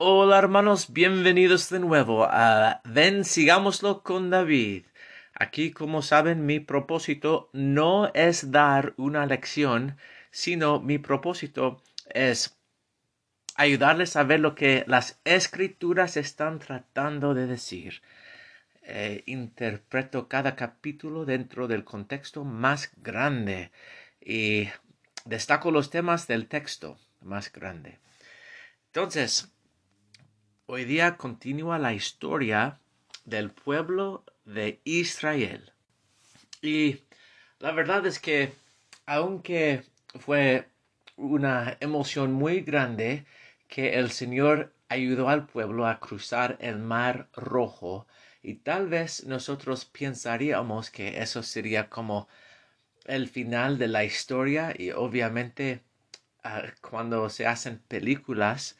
Hola hermanos, bienvenidos de nuevo a Ven, sigámoslo con David. Aquí, como saben, mi propósito no es dar una lección, sino mi propósito es ayudarles a ver lo que las escrituras están tratando de decir. Eh, interpreto cada capítulo dentro del contexto más grande y destaco los temas del texto más grande. Entonces, Hoy día continúa la historia del pueblo de Israel. Y la verdad es que, aunque fue una emoción muy grande que el Señor ayudó al pueblo a cruzar el mar rojo, y tal vez nosotros pensaríamos que eso sería como el final de la historia y obviamente ah, cuando se hacen películas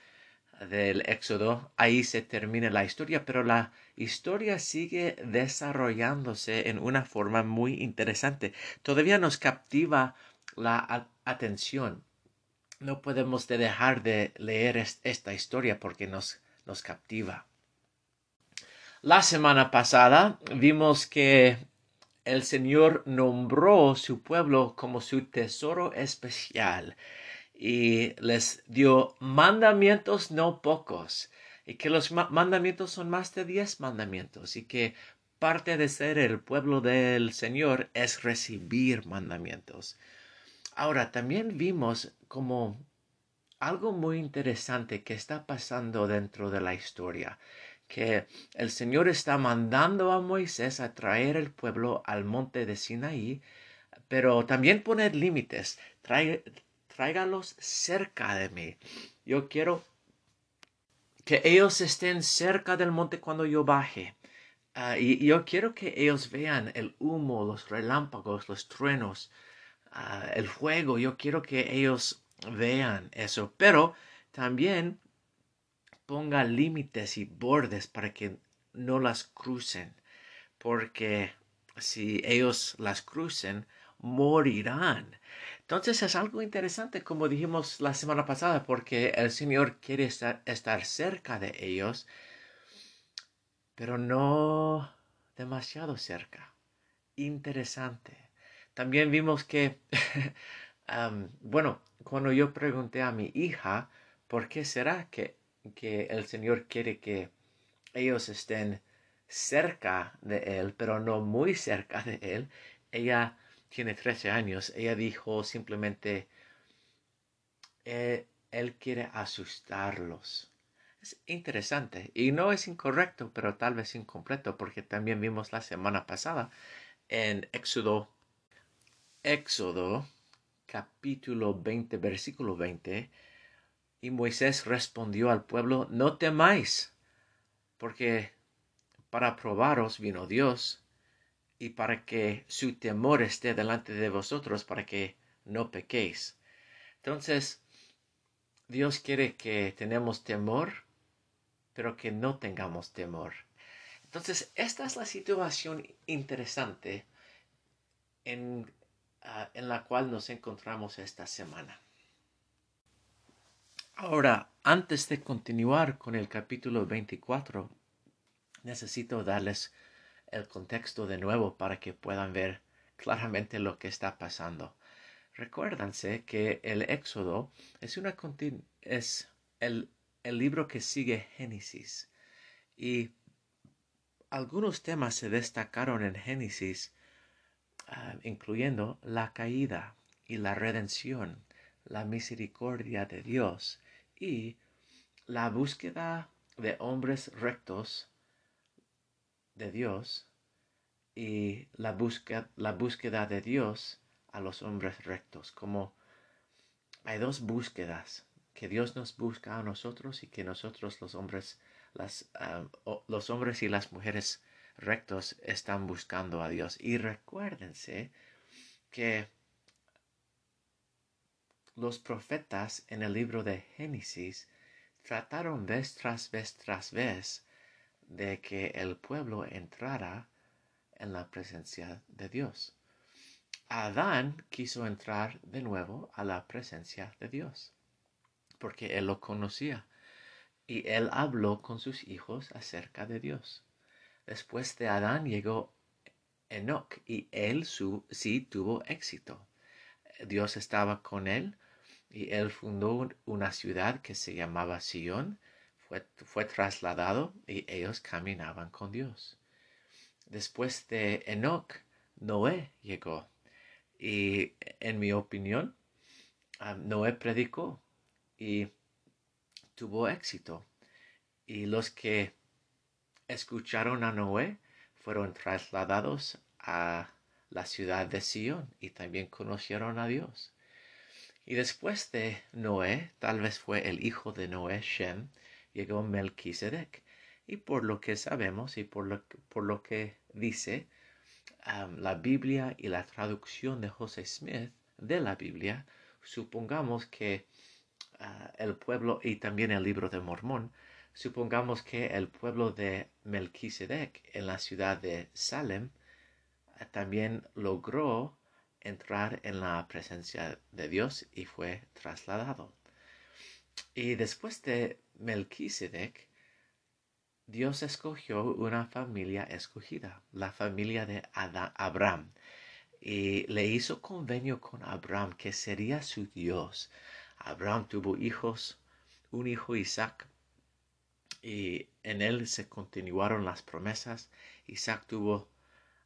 del Éxodo, ahí se termina la historia, pero la historia sigue desarrollándose en una forma muy interesante. Todavía nos captiva la atención. No podemos dejar de leer esta historia porque nos, nos captiva. La semana pasada vimos que el Señor nombró su pueblo como su tesoro especial y les dio mandamientos no pocos y que los mandamientos son más de diez mandamientos y que parte de ser el pueblo del Señor es recibir mandamientos. Ahora, también vimos como algo muy interesante que está pasando dentro de la historia, que el Señor está mandando a Moisés a traer el pueblo al monte de Sinaí, pero también poner límites, trae, tráigalos cerca de mí. Yo quiero que ellos estén cerca del monte cuando yo baje. Ah, y yo quiero que ellos vean el humo, los relámpagos, los truenos, ah, el fuego. Yo quiero que ellos vean eso. Pero también ponga límites y bordes para que no las crucen. Porque si ellos las crucen, morirán. Entonces es algo interesante, como dijimos la semana pasada, porque el Señor quiere estar, cerca de ellos, pero no demasiado cerca. Interesante. También vimos que, bueno, cuando yo pregunté a mi hija, ¿por qué será que, que el Señor quiere que ellos estén cerca de Él, pero no muy cerca de Él? Ella tiene 13 años, ella dijo simplemente, eh, él quiere asustarlos. Es interesante y no es incorrecto, pero tal vez incompleto, porque también vimos la semana pasada en Éxodo, Éxodo capítulo 20, versículo 20, y Moisés respondió al pueblo, no temáis, porque para probaros vino Dios y para que su temor esté delante de vosotros, para que no pequéis. Entonces, Dios quiere que tenemos temor, pero que no tengamos temor. Entonces, esta es la situación interesante en, ah, en la cual nos encontramos esta semana. Ahora, antes de continuar con el capítulo 24, necesito darles el contexto de nuevo para que puedan ver claramente lo que está pasando. Recuérdense que el Éxodo es, una es el, el libro que sigue Génesis y algunos temas se destacaron en Génesis, ah, incluyendo la caída y la redención, la misericordia de Dios y la búsqueda de hombres rectos de Dios y la búsqueda, la búsqueda de Dios a los hombres rectos. Como hay dos búsquedas, que Dios nos busca a nosotros y que nosotros los hombres, los hombres y las mujeres rectos están buscando a Dios. Y recuérdense que los profetas en el libro de Génesis trataron vez tras vez tras vez de que el pueblo entrara en la presencia de Dios. Adán quiso entrar de nuevo a la presencia de Dios, porque él lo conocía. y él habló con sus hijos acerca de Dios. Después de Adán llegó Enoch y él su, sí tuvo éxito. Dios estaba con él y él fundó una ciudad que se llamaba Sion. Fue, trasladado y ellos caminaban con Dios. Después de Enoch, Noé llegó. Y en mi opinión, ah, Noé predicó y tuvo éxito. Y los que escucharon a Noé fueron trasladados a la ciudad de Sion y también conocieron a Dios. Y después de Noé, tal vez fue el hijo de Noé, Shem, llegó Melquisedec. Y por lo que sabemos y por lo, por lo que dice la Biblia y la traducción de José Smith de la Biblia, supongamos que ah, el pueblo y también el libro de Mormón, supongamos que el pueblo de Melquisedec en la ciudad de Salem ah, también logró entrar en la presencia de Dios y fue trasladado. Y después de Melquisedec, Dios escogió una familia escogida, la familia de Abraham, y le hizo convenio con Abraham que sería su Dios. Abraham tuvo hijos, un hijo Isaac, y en él se continuaron las promesas. Isaac tuvo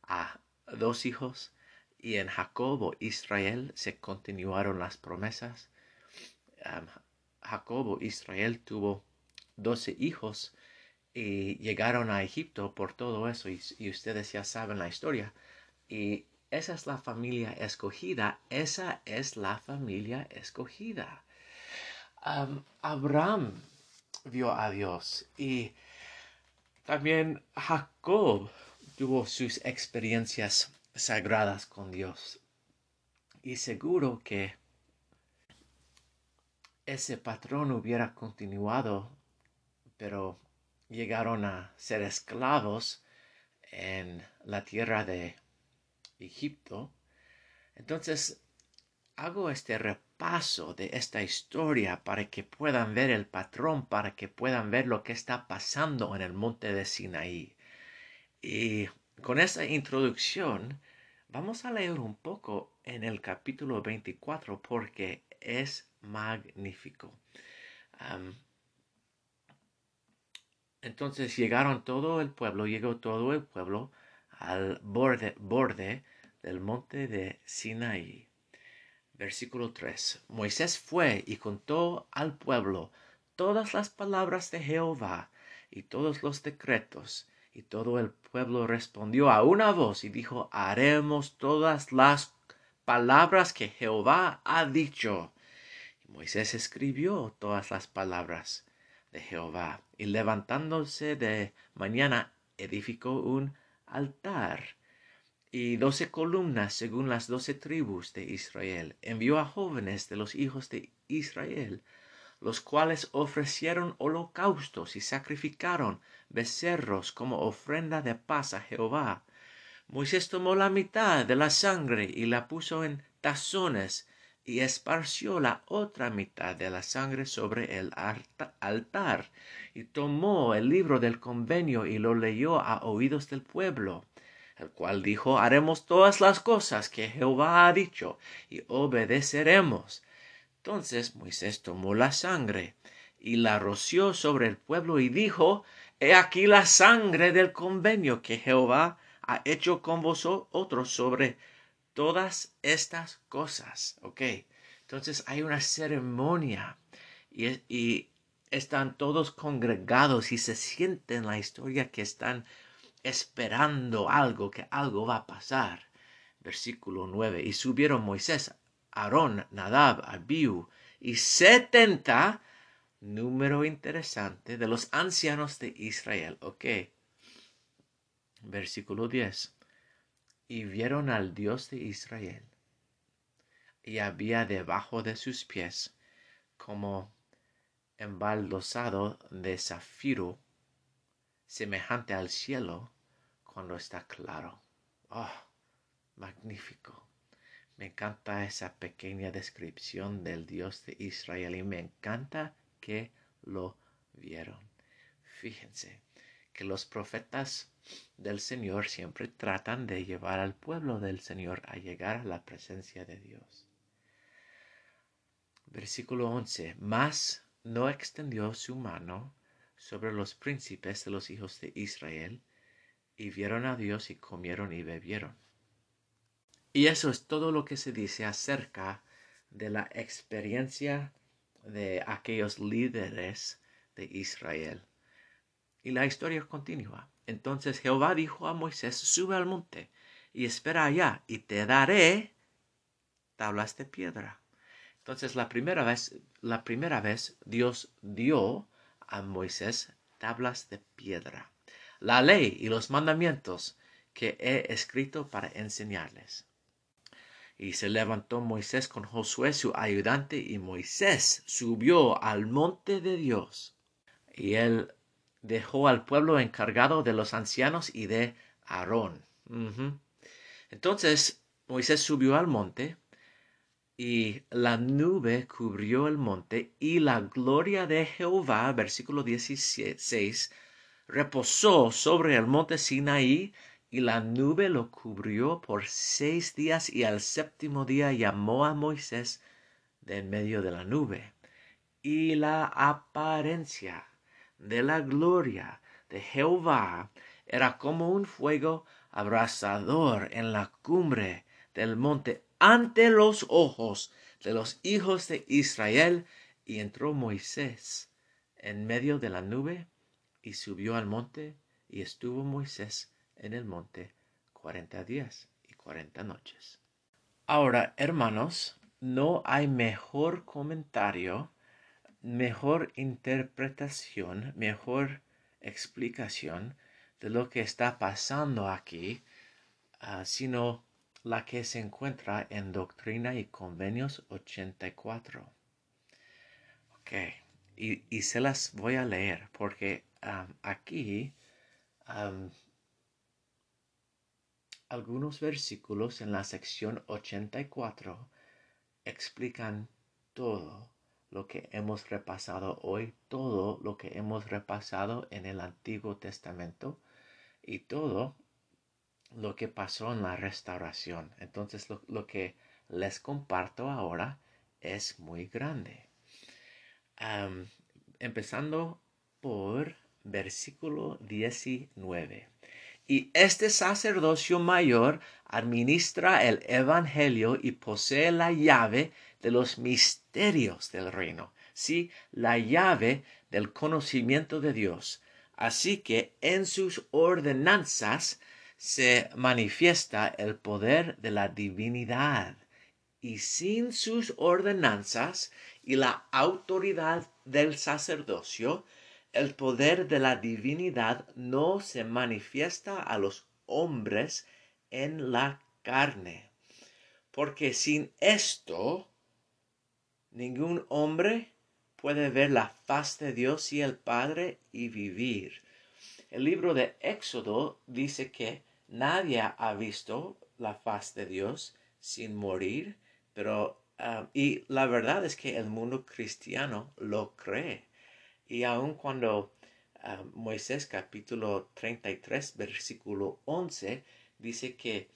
a dos hijos, y en Jacob o Israel se continuaron las promesas. O Israel tuvo doce hijos, y llegaron a Egipto por todo eso y, ustedes ya saben la historia. Y esa es la familia escogida, esa es la familia escogida. Abraham vio a Dios y también Jacob tuvo sus experiencias sagradas con Dios. Y seguro que ese patrón hubiera continuado, pero llegaron a ser esclavos en la tierra de Egipto. Entonces, hago este repaso de esta historia para que puedan ver el patrón, para que puedan ver lo que está pasando en el monte de Sinaí. Y con esta introducción, vamos a leer un poco en el capítulo 24 porque es magnífico. Entonces llegaron todo el pueblo, llegó todo el pueblo al borde, borde del monte de Sinaí. Versículo 3. Moisés fue y contó al pueblo todas las palabras de Jehová y todos los decretos. Y todo el pueblo respondió a una voz y dijo, haremos todas las palabras que Jehová ha dicho. Moisés escribió todas las palabras de Jehová, y levantándose de mañana edificó un altar y doce columnas según las doce tribus de Israel. Envió a jóvenes de los hijos de Israel, los cuales ofrecieron holocaustos y sacrificaron becerros como ofrenda de paz a Jehová. Moisés tomó la mitad de la sangre y la puso en tazones y esparció la otra mitad de la sangre sobre el altar, y tomó el libro del convenio y lo leyó a oídos del pueblo, el cual dijo, haremos todas las cosas que Jehová ha dicho, y obedeceremos. Entonces Moisés tomó la sangre, y la roció sobre el pueblo, y dijo, He aquí la sangre del convenio que Jehová ha hecho con vosotros sobre todas estas cosas. Ok, entonces hay una ceremonia y, están todos congregados y se sienten la historia que están esperando algo, que algo va a pasar. Versículo 9. Y subieron Moisés, Aarón, Nadab, Abiú y setenta, número interesante, de los ancianos de Israel. Ok. Versículo 10 y vieron al Dios de Israel. Y había debajo de sus pies como embaldosado de zafiro, semejante al cielo cuando está claro. Oh, magnífico. Me encanta esa pequeña descripción del Dios de Israel y me encanta que lo vieron. Fíjense que los profetas del Señor siempre tratan de llevar al pueblo del Señor a llegar a la presencia de Dios. Versículo 11. Mas no extendió su mano sobre los príncipes de los hijos de Israel, y vieron a Dios y comieron y bebieron. Y eso es todo lo que se dice acerca de la experiencia de aquellos líderes de Israel. Y la historia continúa. Entonces Jehová dijo a Moisés, sube al monte y espera allá, y te daré tablas de piedra. Entonces la primera vez, la primera vez Dios dio a Moisés tablas de piedra, la ley y los mandamientos que he escrito para enseñarles. Y se levantó Moisés con Josué su ayudante, y Moisés subió al monte de Dios. Y él dejó al pueblo encargado de los ancianos y de Aarón. Entonces Moisés subió al monte y la nube cubrió el monte y la gloria de Jehová, versículo 16, reposó sobre el monte Sinaí y la nube lo cubrió por seis días y al séptimo día llamó a Moisés de en medio de la nube. Y la apariencia de la gloria de Jehová era como un fuego abrasador en la cumbre del monte ante los ojos de los hijos de Israel, y entró Moisés en medio de la nube y subió al monte, y estuvo Moisés en el monte cuarenta días y cuarenta noches. Ahora, hermanos, no hay mejor comentario mejor interpretación, mejor explicación de lo que está pasando aquí, ah, sino la que se encuentra en Doctrina y Convenios 84. Ok, y, se las voy a leer porque aquí algunos versículos en la sección 84 explican todo lo que hemos repasado hoy, todo lo que hemos repasado en el Antiguo Testamento y todo lo que pasó en la restauración. Entonces lo, que les comparto ahora es muy grande. empezando por versículo 19. Y este sacerdocio mayor administra el Evangelio y posee la llave de los misterios del reino, sí, la llave del conocimiento de Dios. Así que en sus ordenanzas se manifiesta el poder de la divinidad. Y sin sus ordenanzas y la autoridad del sacerdocio, el poder de la divinidad no se manifiesta a los hombres en la carne. Porque sin esto, Ningún hombre puede ver la faz de Dios y el Padre y vivir. El libro de Éxodo dice que nadie ha visto la faz de Dios sin morir, pero ah, y la verdad es que el mundo cristiano lo cree. Y aun cuando ah, Moisés capítulo 33 versículo 11 dice que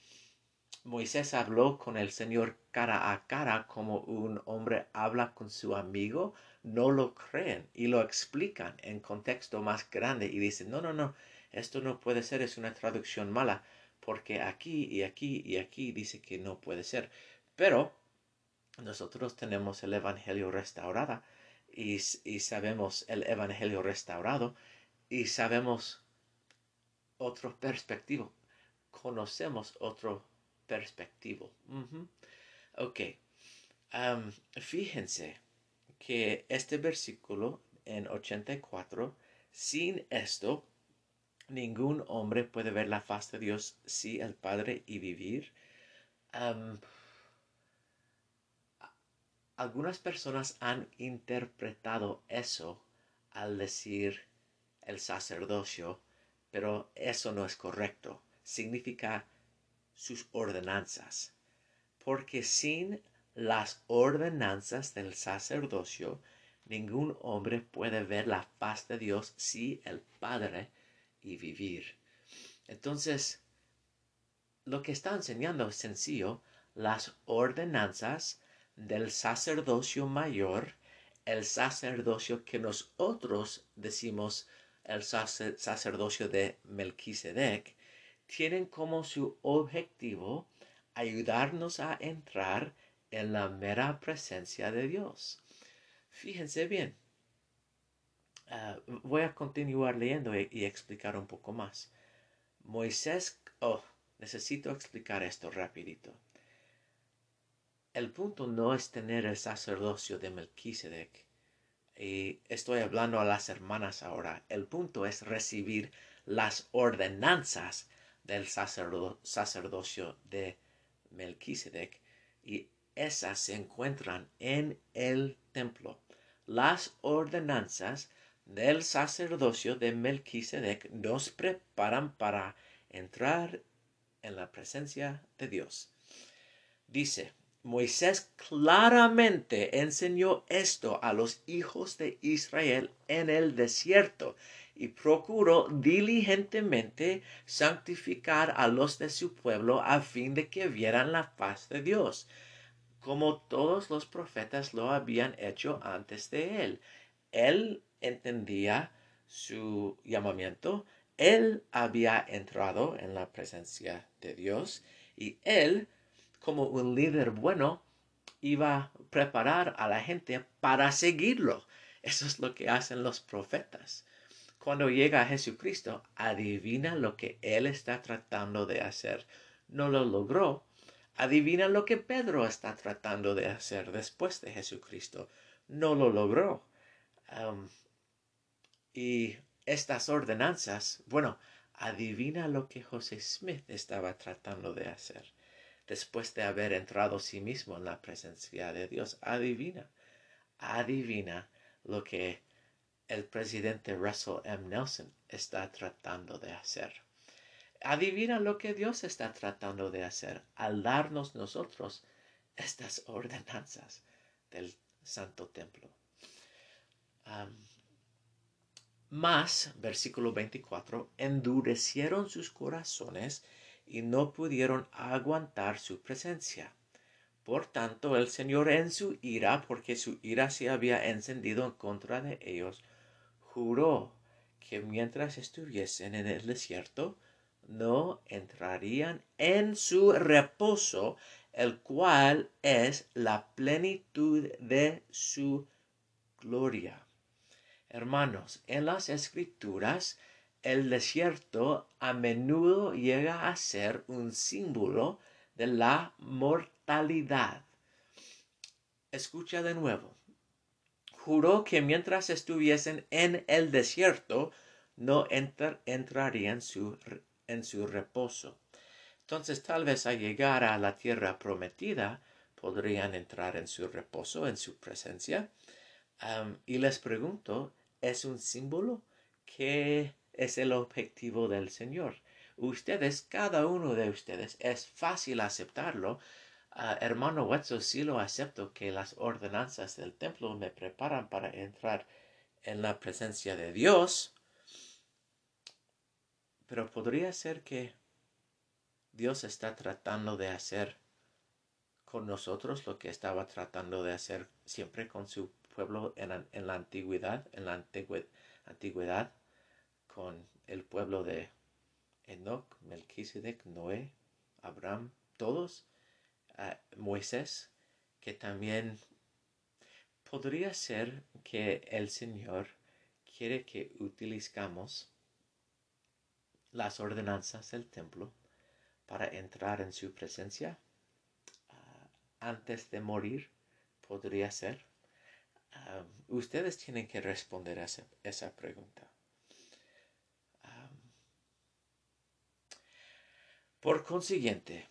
Moisés habló con el Señor cara a cara como un hombre habla con su amigo, no lo creen y lo explican en contexto más grande y dicen, no, no, no, esto no puede ser, es una traducción mala, porque aquí y aquí y aquí dice que no puede ser. Pero nosotros tenemos el Evangelio restaurado y, y sabemos el Evangelio restaurado y sabemos otro perspectivo, conocemos otro perspectivo. Ok. fíjense que este versículo en 84, sin esto, ningún hombre puede ver la faz de Dios, sí el Padre y vivir. algunas personas han interpretado eso al decir el sacerdocio, pero eso no es correcto. Significa sus ordenanzas, porque sin las ordenanzas del sacerdocio ningún hombre puede ver la paz de Dios si el Padre y vivir. Entonces, lo que está enseñando es sencillo, las ordenanzas del sacerdocio mayor, el sacerdocio que nosotros decimos el sacerdocio de Melquisedec, tienen como su objetivo ayudarnos a entrar en la mera presencia de Dios. Fíjense bien. Ah, voy a continuar leyendo y, y, explicar un poco más. Moisés, oh, necesito explicar esto rapidito. El punto no es tener el sacerdocio de Melquisedec. Y estoy hablando a las hermanas ahora. El punto es recibir las ordenanzas del sacerdocio de Melquisedec y esas se encuentran en el templo. Las ordenanzas del sacerdocio de Melquisedec nos preparan para entrar en la presencia de Dios. Dice, Moisés claramente enseñó esto a los hijos de Israel en el desierto y procuró diligentemente santificar a los de su pueblo a fin de que vieran la paz de Dios, como todos los profetas lo habían hecho antes de él. Él entendía su llamamiento, él había entrado en la presencia de Dios y él, como un líder bueno, iba a preparar a la gente para seguirlo. Eso es lo que hacen los profetas cuando llega a Jesucristo, adivina lo que Él está tratando de hacer. No lo logró. Adivina lo que Pedro está tratando de hacer después de Jesucristo. No lo logró. y estas ordenanzas, bueno, adivina lo que José Smith estaba tratando de hacer después de haber entrado sí mismo en la presencia de Dios. Adivina, adivina lo que el presidente Russell M. Nelson está tratando de hacer. Adivina lo que Dios está tratando de hacer al darnos nosotros estas ordenanzas del Santo Templo. más, versículo 24, endurecieron sus corazones y no pudieron aguantar su presencia. Por tanto, el Señor en su ira, porque su ira se había encendido en contra de ellos, juró que mientras estuviesen en el desierto, no entrarían en su reposo, el cual es la plenitud de su gloria. Hermanos, en las escrituras, el desierto a menudo llega a ser un símbolo de la mortalidad. Escucha de nuevo juró que mientras estuviesen en el desierto, no entrarían su, en su reposo. Entonces tal vez al llegar a la tierra prometida, podrían entrar en su reposo, en su presencia. y les pregunto, ¿es un símbolo? ¿Qué es el objetivo del Señor? Ustedes, cada uno de ustedes, es fácil aceptarlo, Ah, hermano Wetzel, sí lo acepto que las ordenanzas del templo me preparan para entrar en la presencia de Dios, pero podría ser que Dios está tratando de hacer con nosotros lo que estaba tratando de hacer siempre con su pueblo en la, antigüedad, en la antigüedad, con el pueblo de Enoch, Melquisedec, Noé, Abraham, todos Moisés, que también podría ser que el Señor quiere que utilicemos las ordenanzas del templo para entrar en su presencia ah, antes de morir, podría ser. Ah, ustedes tienen que responder a esa, pregunta. Ah, por consiguiente,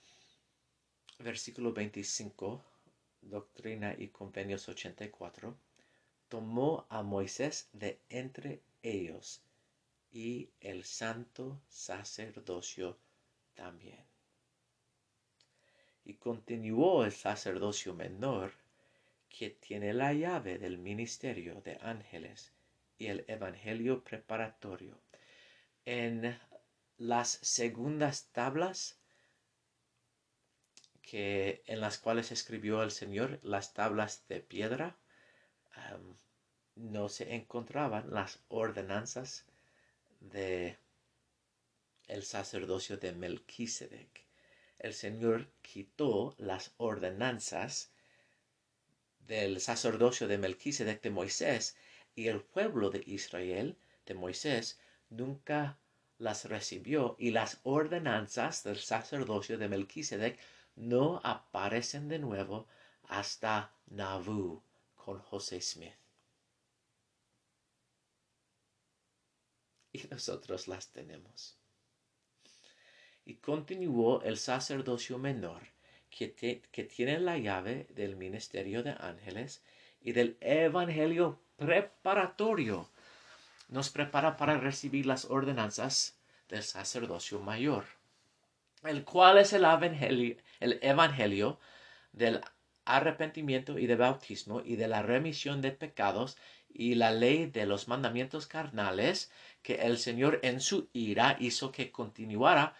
versículo 25, Doctrina y Convenios 84, tomó a Moisés de entre ellos y el santo sacerdocio también. Y continuó el sacerdocio menor que tiene la llave del ministerio de ángeles y el evangelio preparatorio. En las segundas tablas que en las cuales escribió el Señor, las tablas de piedra, no se encontraban las ordenanzas de el sacerdocio de Melquisedec. El Señor quitó las ordenanzas del sacerdocio de Melquisedec de Moisés y el pueblo de Israel de Moisés nunca las recibió y las ordenanzas del sacerdocio de Melquisedec no aparecen de nuevo hasta Nauvoo con José Smith. Y nosotros las tenemos. Y continuó el sacerdocio menor, que, que tiene la llave del ministerio de ángeles y del evangelio preparatorio. Nos prepara para recibir las ordenanzas del sacerdocio mayor, el cual es el evangelio, el evangelio del arrepentimiento y de bautismo y de la remisión de pecados y la ley de los mandamientos carnales que el Señor en su ira hizo que continuara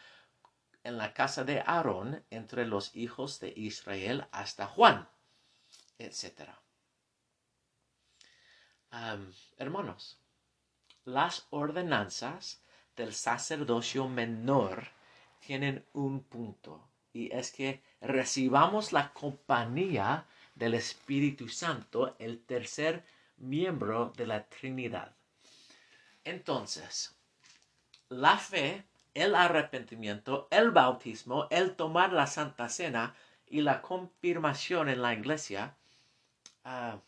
en la casa de Aarón entre los hijos de Israel hasta Juan, etc. hermanos, las ordenanzas del sacerdocio menor tienen un punto y es que recibamos la compañía del Espíritu Santo, el tercer miembro de la Trinidad. Entonces, la fe el arrepentimiento, el bautismo, el tomar la Santa Cena y la confirmación en la iglesia ah,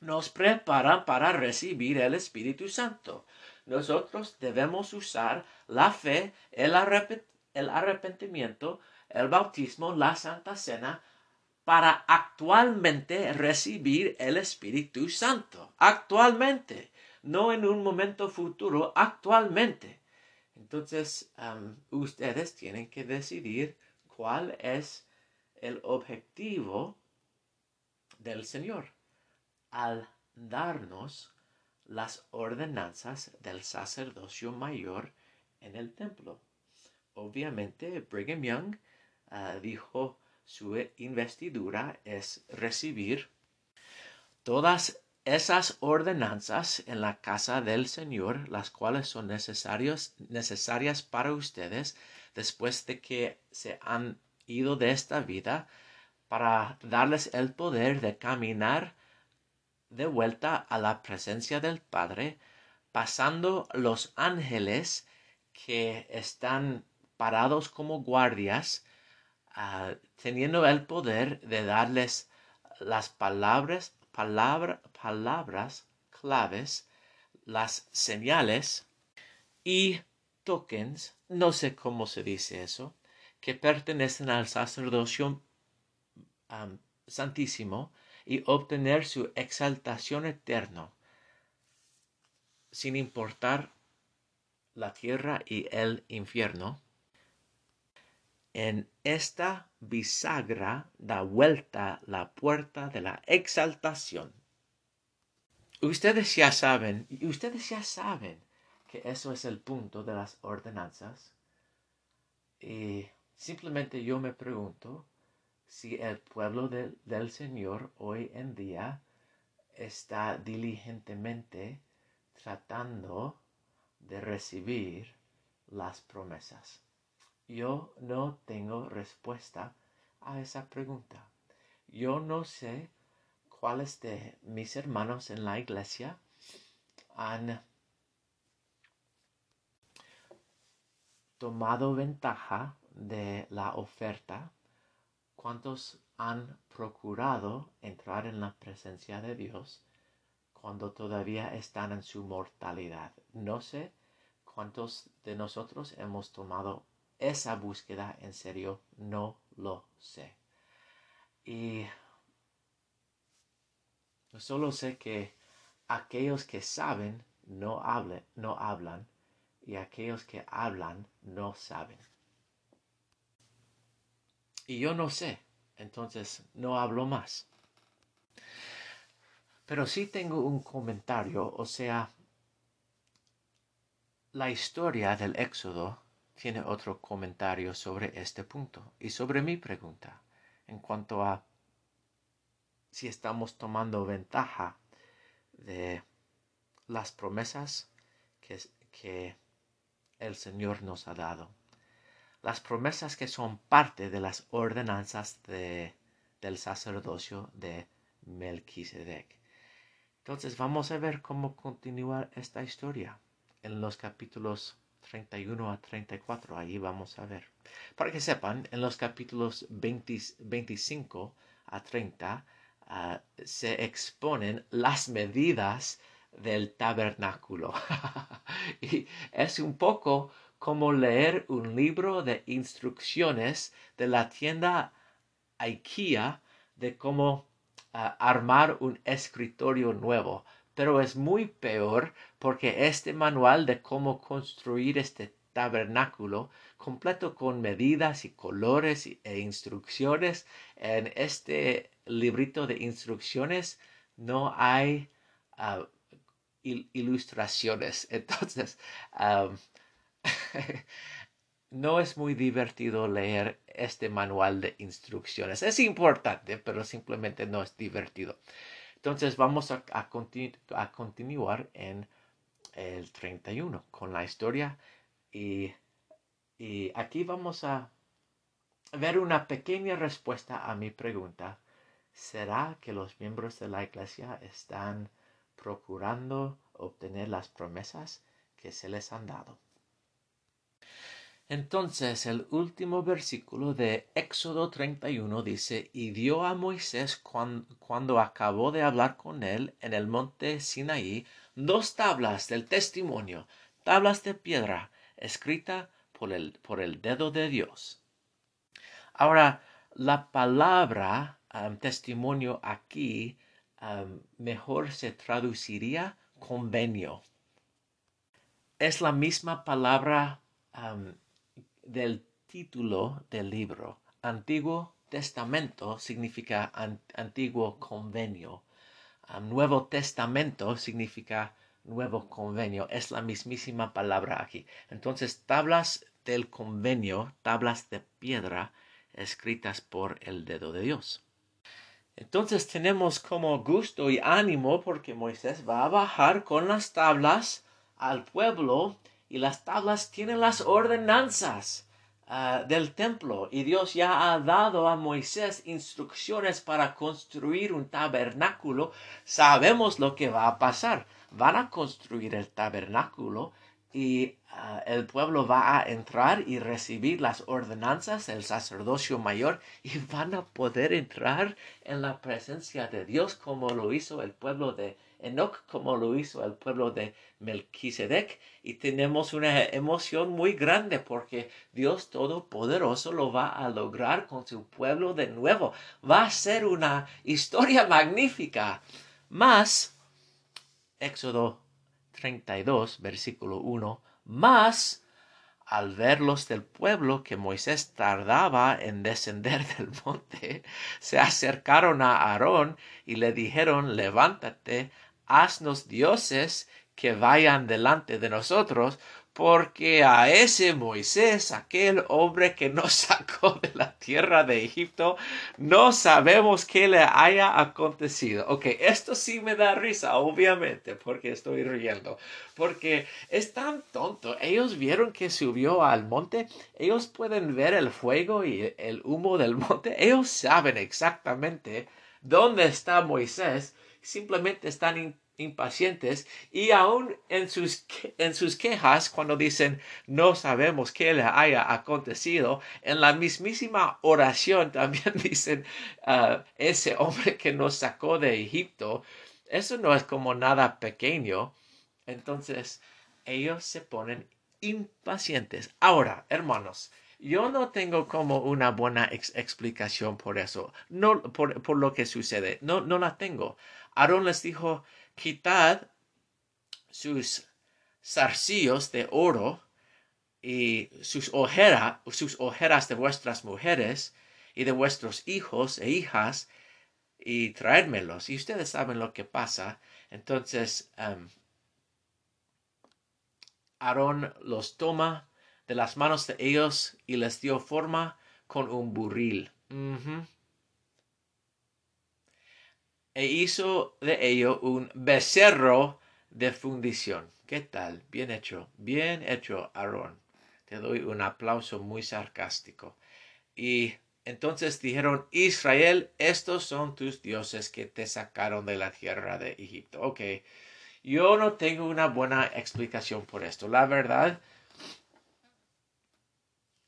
nos preparan para recibir el Espíritu Santo. Nosotros debemos usar la fe, el, el arrepentimiento, el bautismo, la Santa Cena para actualmente recibir el Espíritu Santo. Actualmente, no en un momento futuro, actualmente. Entonces, ustedes tienen que decidir cuál es el objetivo del Señor al darnos las ordenanzas del sacerdocio mayor en el templo. Obviamente, Brigham Young ah, dijo su investidura es recibir todas esas ordenanzas en la casa del Señor, las cuales son necesarias para ustedes después de que se han ido de esta vida, para darles el poder de caminar de vuelta a la presencia del Padre, pasando los ángeles que están parados como guardias, ah, teniendo el poder de darles las palabras palabras claves, las señales y tokens, no sé cómo se dice eso, que pertenecen al sacerdocio santísimo y obtener su exaltación eterna, sin importar la tierra y el infierno. En esta bisagra da vuelta la puerta de la exaltación. Ustedes ya saben, ustedes ya saben que eso es el punto de las ordenanzas. Y simplemente yo me pregunto si el pueblo del Señor hoy en día está diligentemente tratando de recibir las promesas. Yo no tengo respuesta a esa pregunta. Yo no sé cuáles de mis hermanos en la iglesia han tomado ventaja de la oferta, cuántos han procurado entrar en la presencia de Dios cuando todavía están en su mortalidad. No sé cuántos de nosotros hemos tomado esa búsqueda en serio no lo sé. Y solo sé que aquellos que saben no, no hablan y aquellos que hablan no saben. Y yo no sé, entonces no hablo más. Pero sí tengo un comentario, o sea, la historia del Éxodo tiene otro comentario sobre este punto y sobre mi pregunta en cuanto a si estamos tomando ventaja de las promesas que, el Señor nos ha dado. Las promesas que son parte de las ordenanzas de, del sacerdocio de Melquisedec. Entonces vamos a ver cómo continúa esta historia en los capítulos 31 a 34. Allí vamos a ver. Para que sepan, en los capítulos 25 a 30 ah, se exponen las medidas del tabernáculo. y es un poco como leer un libro de instrucciones de la tienda IKEA de cómo ah, armar un escritorio nuevo. Pero es muy peor porque este manual de cómo construir este tabernáculo completo con medidas y colores e instrucciones en este librito de instrucciones no hay ah, ilustraciones. Entonces, no es muy divertido leer este manual de instrucciones. Es importante, pero simplemente no es divertido. Entonces vamos a, continuar en el 31 con la historia y aquí vamos a ver una pequeña respuesta a mi pregunta. ¿Será que los miembros de la iglesia están procurando obtener las promesas que se les han dado. Entonces el último versículo de Éxodo 31 dice, y dio a Moisés cuando, acabó de hablar con él en el monte Sinaí dos tablas del testimonio, tablas de piedra, escrita por el, por el dedo de Dios. Ahora, la palabra um, testimonio aquí mejor se traduciría convenio. Es la misma palabra del título del libro. Antiguo Testamento significa antiguo convenio. Nuevo Testamento significa nuevo convenio. Es la mismísima palabra aquí. Entonces, tablas del convenio, tablas de piedra escritas por el dedo de Dios. Entonces tenemos como gusto y ánimo porque Moisés va a bajar con las tablas al pueblo y las tablas tienen las ordenanzas ah, del templo y Dios ya ha dado a Moisés instrucciones para construir un tabernáculo. Sabemos lo que va a pasar. Van a construir el tabernáculo y ah, el pueblo va a entrar y recibir las ordenanzas del sacerdocio mayor y van a poder entrar en la presencia de Dios como lo hizo el pueblo de Enoch, como lo hizo el pueblo de Melquisedec. Y tenemos una emoción muy grande porque Dios Todopoderoso lo va a lograr con su pueblo de nuevo. Va a ser una historia magnífica. Más, Éxodo 32, versículo 1, más al ver los del pueblo que Moisés tardaba en descender del monte, se acercaron a Aarón y le dijeron, levántate, haznos dioses que vayan delante de nosotros, porque a ese Moisés, aquel hombre que nos sacó de la tierra de Egipto, no sabemos qué le haya acontecido. Ok, esto sí me da risa, obviamente, porque estoy riendo, porque es tan tonto. Ellos vieron que subió al monte, ellos pueden ver el fuego y el humo del monte, ellos saben exactamente dónde está Moisés, simplemente están impacientes y aún en sus, en sus quejas cuando dicen no sabemos qué le haya acontecido, en la mismísima oración también dicen ah, ese hombre que nos sacó de Egipto, eso no es como nada pequeño. Entonces ellos se ponen impacientes. Ahora, hermanos, yo no tengo como una buena explicación por eso, no por, por, lo que sucede, no, no la tengo. Aarón les dijo, quitad sus zarcillos de oro y sus, sus ojeras de vuestras mujeres y de vuestros hijos e hijas y traérmelos. Y ustedes saben lo que pasa. Entonces, Aarón los toma de las manos de ellos y les dio forma con un burril. E hizo de ello un becerro de fundición. ¿Qué tal? Bien hecho, bien hecho, Aarón. Te doy un aplauso muy sarcástico. Y entonces dijeron, Israel, estos son tus dioses que te sacaron de la tierra de Egipto. Ok, yo no tengo una buena explicación por esto. La verdad,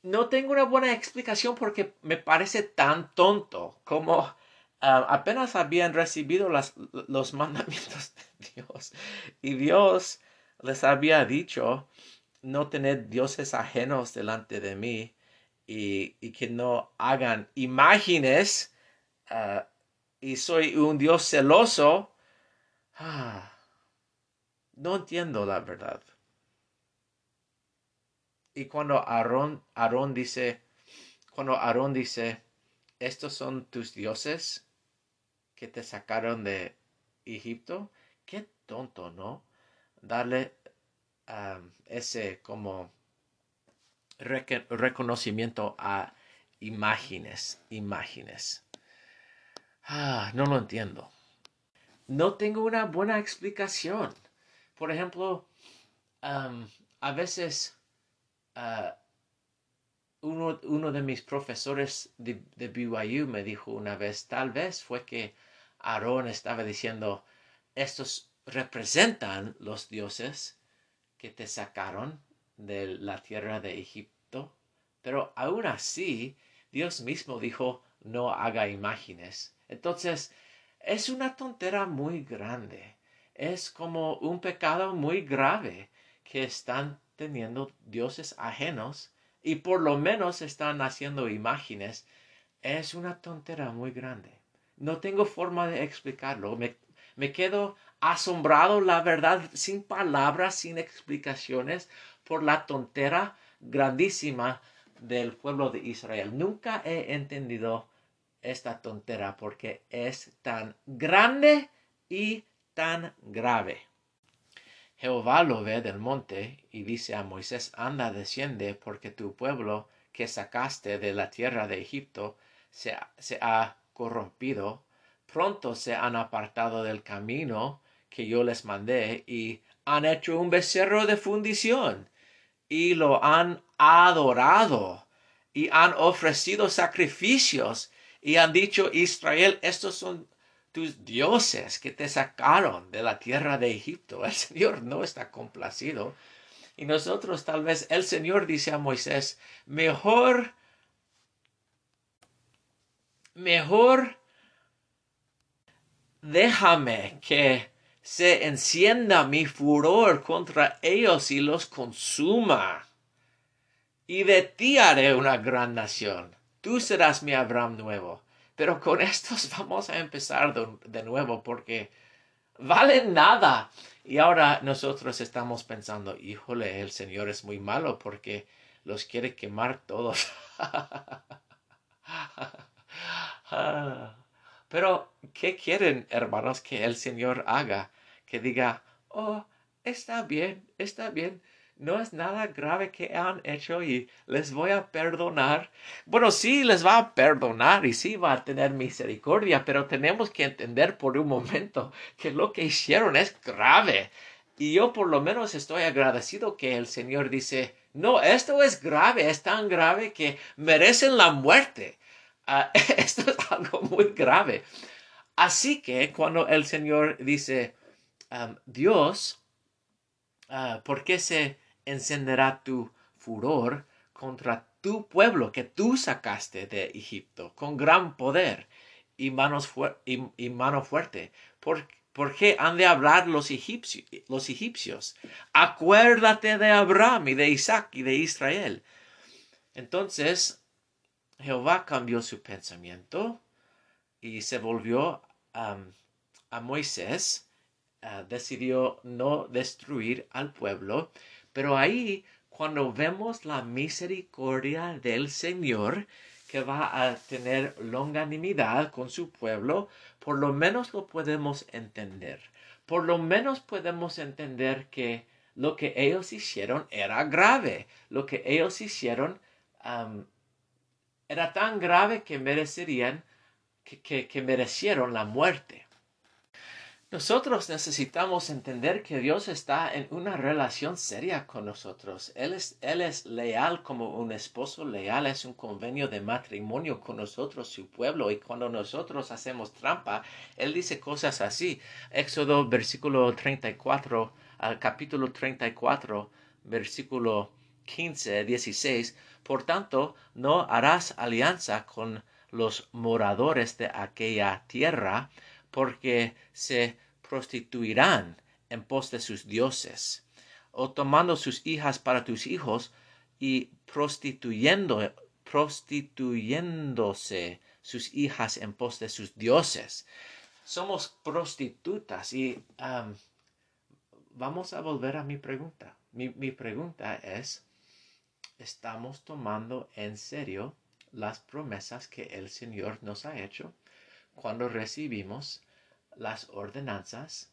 no tengo una buena explicación porque me parece tan tonto como ah, apenas habían recibido los mandamientos de Dios y Dios les había dicho no tener dioses ajenos delante de mí y, que no hagan imágenes ah, y soy un Dios celoso. Ah, no entiendo la verdad. Y cuando Aarón dice, cuando Aarón dice, estos son tus dioses que te sacaron de Egipto, qué tonto, ¿no? Darle ese como reconocimiento a imágenes, imágenes. Ah, no lo entiendo. No tengo una buena explicación. Por ejemplo, a veces ah, uno, de mis profesores de, BYU me dijo una vez, tal vez fue que Aarón estaba diciendo, estos representan los dioses que te sacaron de la tierra de Egipto. Pero aún así, Dios mismo dijo, no haga imágenes. Entonces, es una tontera muy grande. Es como un pecado muy grave que están teniendo dioses ajenos y por lo menos están haciendo imágenes. Es una tontera muy grande. No tengo forma de explicarlo. Me, me quedo asombrado, la verdad, sin palabras, sin explicaciones, por la tontera grandísima del pueblo de Israel. Nunca he entendido esta tontera porque es tan grande y tan grave. Jehová lo ve del monte y dice a Moisés, anda, desciende, porque tu pueblo que sacaste de la tierra de Egipto se, se ha corrompido, pronto se han apartado del camino que yo les mandé y han hecho un becerro de fundición y lo han adorado y han ofrecido sacrificios y han dicho Israel estos son tus dioses que te sacaron de la tierra de Egipto. El Señor no está complacido. Y nosotros tal vez el Señor dice a Moisés, mejor, mejor déjame que se encienda mi furor contra ellos y los consuma. Y de ti haré una gran nación. Tú serás mi Abraham nuevo. Pero con estos vamos a empezar de, nuevo porque valen nada. Y ahora nosotros estamos pensando, híjole, el Señor es muy malo porque los quiere quemar todos. Pero, ¿qué quieren, hermanos, que el Señor haga? Que diga, oh, está bien, está bien, no es nada grave que han hecho y les voy a perdonar. Bueno, sí, les va a perdonar y sí va a tener misericordia, pero tenemos que entender por un momento que lo que hicieron es grave. Y yo por lo menos estoy agradecido que el Señor dice, no, esto es grave, es tan grave que merecen la muerte. Ah, esto es algo muy grave. Así que cuando el Señor dice, Dios, uh, ¿por qué se encenderá tu furor contra tu pueblo que tú sacaste de Egipto con gran poder y, manos mano fuerte? ¿Por, ¿Por, qué han de hablar los los egipcios? Acuérdate de Abraham y de Isaac y de Israel. Entonces Jehová cambió su pensamiento y se volvió a Moisés, ah, decidió no destruir al pueblo, pero ahí cuando vemos la misericordia del Señor, que va a tener longanimidad con su pueblo, por lo menos lo podemos entender. Por lo menos podemos entender que lo que ellos hicieron era grave. Lo que ellos hicieron era tan grave que merecerían, que merecieron la muerte. Nosotros necesitamos entender que Dios está en una relación seria con nosotros. Él es, Él es leal como un esposo leal, es un convenio de matrimonio con nosotros, su pueblo. Y cuando nosotros hacemos trampa, Él dice cosas así. Éxodo versículo 34, al capítulo 34, versículo 15, 16. Por tanto, no harás alianza con los moradores de aquella tierra, porque se prostituirán en pos de sus dioses, o tomando sus hijas para tus hijos y prostituyendo, prostituyéndose sus hijas en pos de sus dioses. Somos prostitutas y vamos a volver a mi pregunta. Mi, mi pregunta es, ¿estamos tomando en serio las promesas que el Señor nos ha hecho cuando recibimos las ordenanzas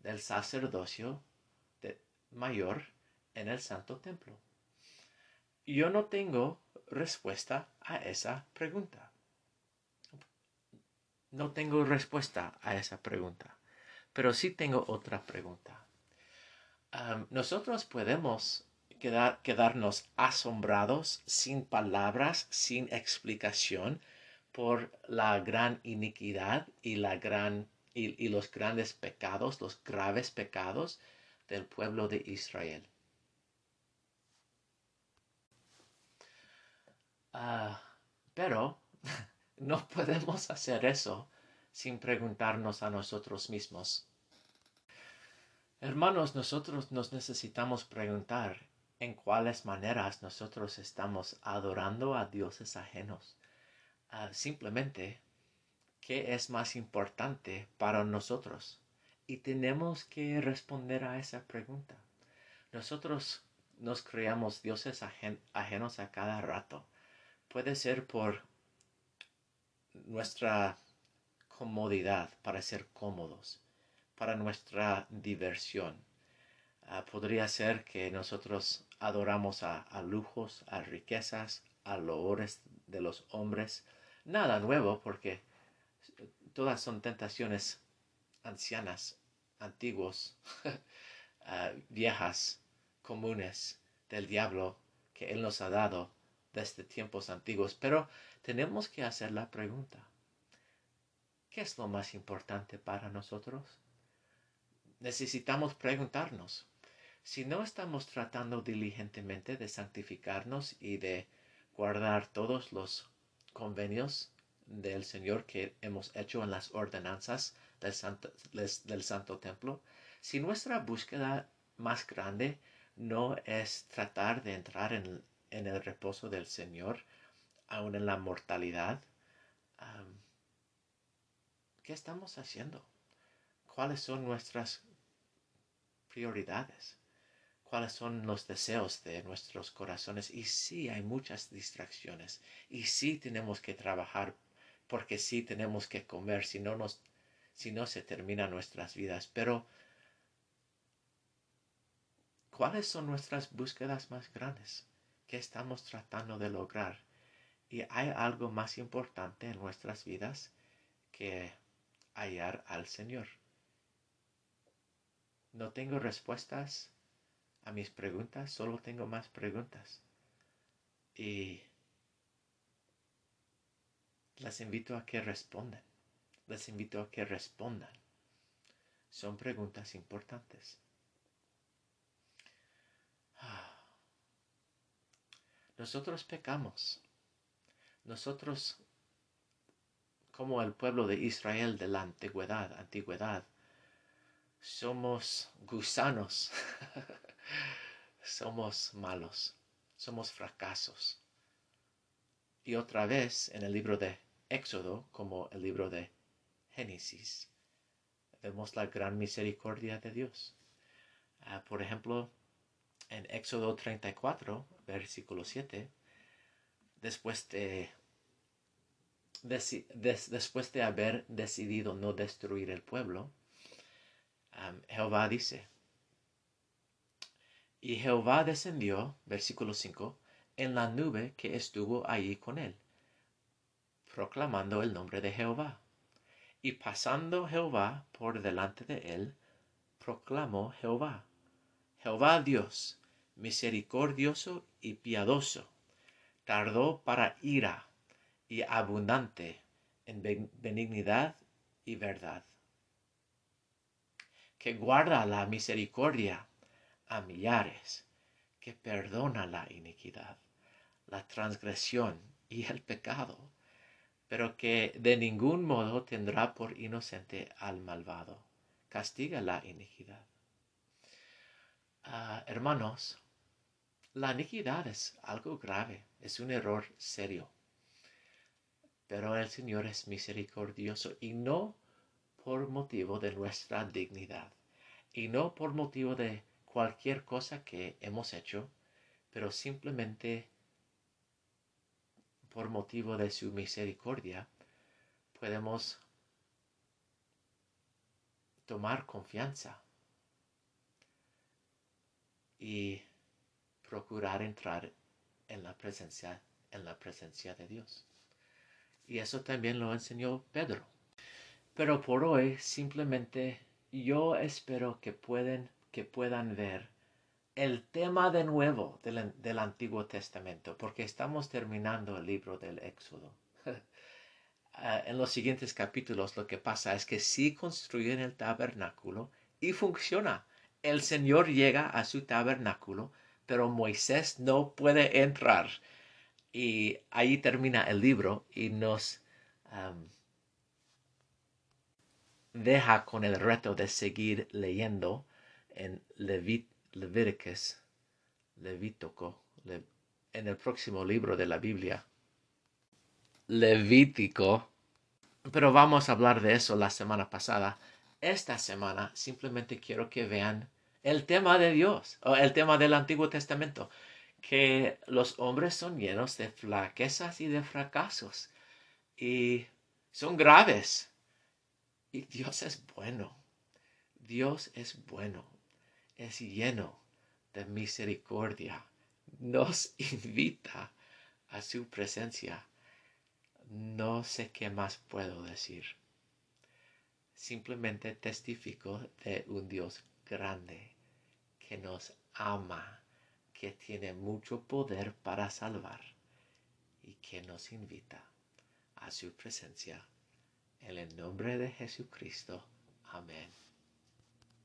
del sacerdocio mayor en el Santo Templo? Yo no tengo respuesta a esa pregunta. No tengo respuesta a esa pregunta, pero sí tengo otra pregunta. nosotros podemos quedarnos asombrados sin palabras, sin explicación por la gran iniquidad y la gran y, los grandes pecados, los graves pecados del pueblo de Israel. Ah, pero no podemos hacer eso sin preguntarnos a nosotros mismos. Hermanos, nosotros nos necesitamos preguntar en cuáles maneras nosotros estamos adorando a dioses ajenos. Simplemente ¿Qué es más importante para nosotros? Y tenemos que responder a esa pregunta. Nosotros nos creamos dioses ajenos a cada rato. Puede ser por nuestra comodidad, para ser cómodos, para nuestra diversión. Ah, podría ser que nosotros adoramos a, lujos, a riquezas, a loores de los hombres. Nada nuevo porque todas son tentaciones ancianas, antiguos, ah, viejas, comunes del diablo que Él nos ha dado desde tiempos antiguos. Pero tenemos que hacer la pregunta, ¿qué es lo más importante para nosotros? Necesitamos preguntarnos. Si no estamos tratando diligentemente de santificarnos y de guardar todos los convenios del Señor que hemos hecho en las ordenanzas del Santo, del Santo Templo, si nuestra búsqueda más grande no es tratar de entrar en, el reposo del Señor, aún en la mortalidad, ¿qué estamos haciendo? ¿Cuáles son nuestras prioridades? Cuáles son los deseos de nuestros corazones. Y sí hay muchas distracciones. Y sí tenemos que trabajar porque sí tenemos que comer, si no, nos, si no se terminan nuestras vidas. Pero, ¿cuáles son nuestras búsquedas más grandes? ¿Qué estamos tratando de lograr? Y hay algo más importante en nuestras vidas que hallar al Señor. No tengo respuestas a mis preguntas, solo tengo más preguntas. Y les invito a que respondan. Les invito a que respondan. Son preguntas importantes. Nosotros pecamos. Nosotros, como el pueblo de Israel de la antigüedad, antigüedad, somos gusanos. somos malos. Somos fracasos. Y otra vez en el libro de Éxodo como el libro de Génesis. Vemos la gran misericordia de Dios. Ah, por ejemplo, en Éxodo 34, versículo 7, después de después de haber decidido no destruir el pueblo, Jehová dice, y Jehová descendió, versículo 5, en la nube que estuvo allí con él, proclamando el nombre de Jehová. Y pasando Jehová por delante de él, proclamó Jehová, Jehová Dios, misericordioso y piadoso, tardó para ira y abundante en benignidad y verdad, que guarda la misericordia a millares, que perdona la iniquidad, la transgresión y el pecado, pero que de ningún modo tendrá por inocente al malvado. Castiga la iniquidad. Ah, hermanos, la iniquidad es algo grave, es un error serio. Pero el Señor es misericordioso y no por motivo de nuestra dignidad y no por motivo de cualquier cosa que hemos hecho, pero simplemente por motivo de su misericordia podemos tomar confianza y procurar entrar en la presencia en la presencia de Dios. Y eso también lo enseñó Pedro. Pero por hoy simplemente yo espero que pueden que puedan ver el tema de nuevo del, Antiguo Testamento, porque estamos terminando el libro del Éxodo. Ah, en los siguientes capítulos lo que pasa es que sí construyen el tabernáculo y funciona. El Señor llega a su tabernáculo, pero Moisés no puede entrar. Y ahí termina el libro y nos deja con el reto de seguir leyendo en Levíticos, Levítico, en el próximo libro de la Biblia. Levítico. Pero vamos a hablar de eso la semana pasada. Esta semana simplemente quiero que vean el tema de Dios, o el tema del Antiguo Testamento, que los hombres son llenos de flaquezas y de fracasos, y son graves. Y Dios es bueno. Dios es bueno es lleno de misericordia, nos invita a su presencia. No sé qué más puedo decir. Simplemente testifico de un Dios grande que nos ama, que tiene mucho poder para salvar y que nos invita a su presencia. En el nombre de Jesucristo. Amén.